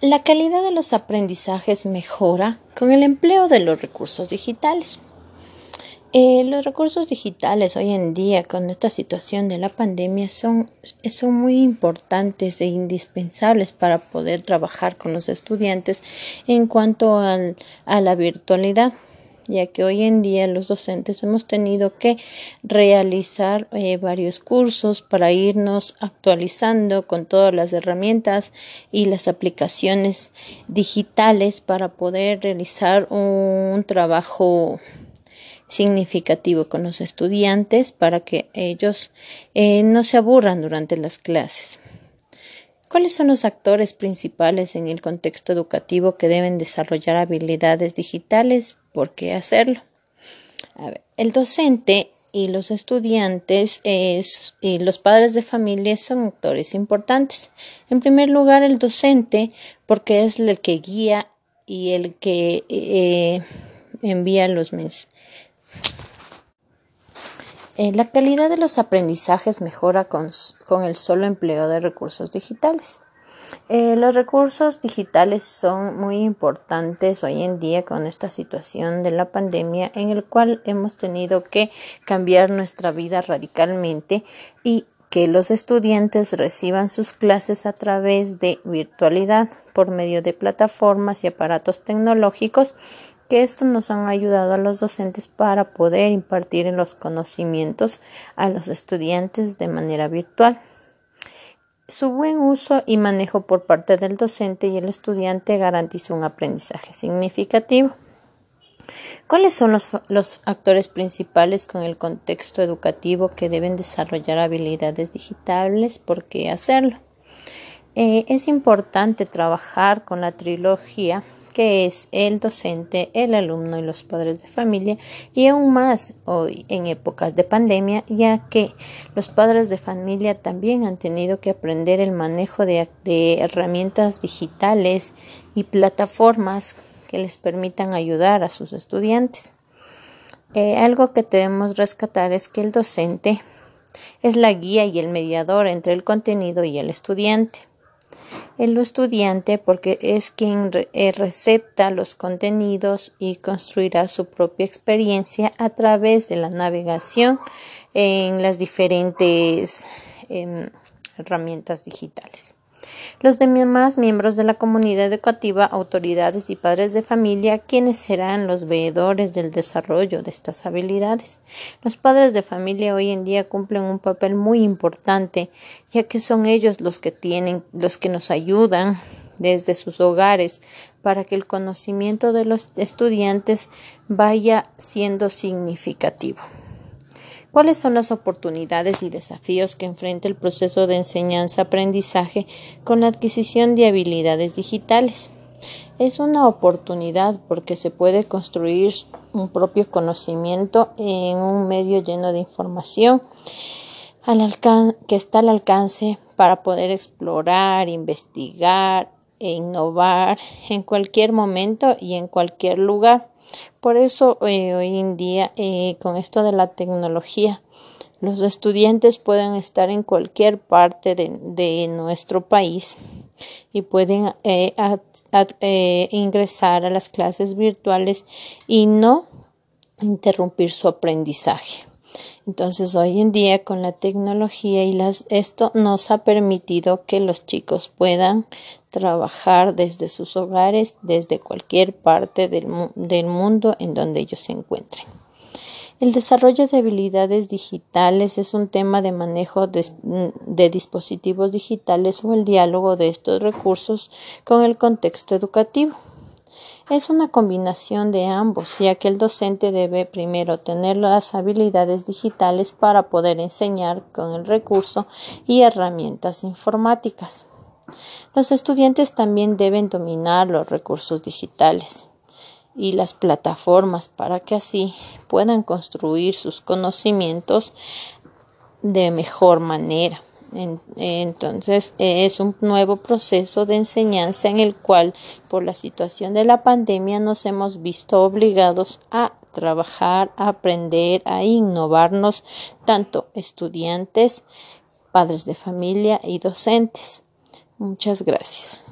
La calidad de los aprendizajes mejora con el empleo de los recursos digitales. Eh, los recursos digitales hoy en día con esta situación de la pandemia son, son muy importantes e indispensables para poder trabajar con los estudiantes en cuanto al, a la virtualidad ya que hoy en día los docentes hemos tenido que realizar eh, varios cursos para irnos actualizando con todas las herramientas y las aplicaciones digitales para poder realizar un trabajo significativo con los estudiantes para que ellos eh, no se aburran durante las clases. ¿Cuáles son los actores principales en el contexto educativo que deben desarrollar habilidades digitales? ¿Por qué hacerlo? el docente y los estudiantes y los padres de familia son actores importantes. En primer lugar, el docente, porque es el que guía y el que eh, envía los mensajes eh, la calidad de los aprendizajes mejora con, el solo empleo de recursos digitales. Eh, los recursos digitales son muy importantes hoy en día con esta situación de la pandemia en el cual hemos tenido que cambiar nuestra vida radicalmente y que los estudiantes reciban sus clases a través de virtualidad por medio de plataformas y aparatos tecnológicos que esto nos han ayudado a los docentes para poder impartir los conocimientos a los estudiantes de manera virtual. Su buen uso y manejo por parte del docente y el estudiante garantiza un aprendizaje significativo. ¿Cuáles son los, los, actores principales con el contexto educativo que deben desarrollar habilidades digitales? ¿Por qué hacerlo? Eh, es importante trabajar con la trilogía que es el docente, el alumno y los padres de familia y aún más hoy en épocas de pandemia, ya que los padres de familia también han tenido que aprender el manejo de, herramientas digitales y plataformas que les permitan ayudar a sus estudiantes. Eh, algo que debemos rescatar es que el docente es la guía y el mediador entre el contenido y el estudiante el estudiante porque es quien eh, recepta los contenidos y construirá su propia experiencia a través de la navegación en las diferentes em, herramientas digitales. Los demás miembros de la comunidad educativa, autoridades y padres de familia, quienes serán los veedores del desarrollo de estas habilidades. Los padres de familia hoy en día cumplen un papel muy importante, ya que son ellos los que tienen, los que nos ayudan desde sus hogares para que el conocimiento de los estudiantes vaya siendo significativo. ¿Cuáles son las oportunidades y desafíos que enfrenta el proceso de enseñanza-aprendizaje con la adquisición de habilidades digitales? Es una oportunidad porque se puede construir un propio conocimiento en un medio lleno de información que está al alcance para poder explorar, investigar e innovar en cualquier momento y en cualquier lugar. Por eso eh, hoy en día, eh, con esto de la tecnología, los estudiantes pueden estar en cualquier parte de, nuestro país y pueden eh, ingresar a las clases virtuales y no interrumpir su aprendizaje. Entonces, hoy en día con la tecnología y las esto nos ha permitido que los chicos puedan trabajar desde sus hogares, desde cualquier parte del, del mundo en donde ellos se encuentren. El desarrollo de habilidades digitales es un tema de manejo de, de, dispositivos digitales o el diálogo de estos recursos con el contexto educativo. Es una combinación de ambos, ya que el docente debe primero tener las habilidades digitales para poder enseñar con el recurso y herramientas informáticas. Los estudiantes también deben dominar los recursos digitales y las plataformas para que así puedan construir sus conocimientos de mejor manera. Entonces es un nuevo proceso de enseñanza en el cual por la situación de la pandemia nos hemos visto obligados a trabajar, a aprender, a innovarnos, tanto estudiantes, padres de familia y docentes. Muchas gracias.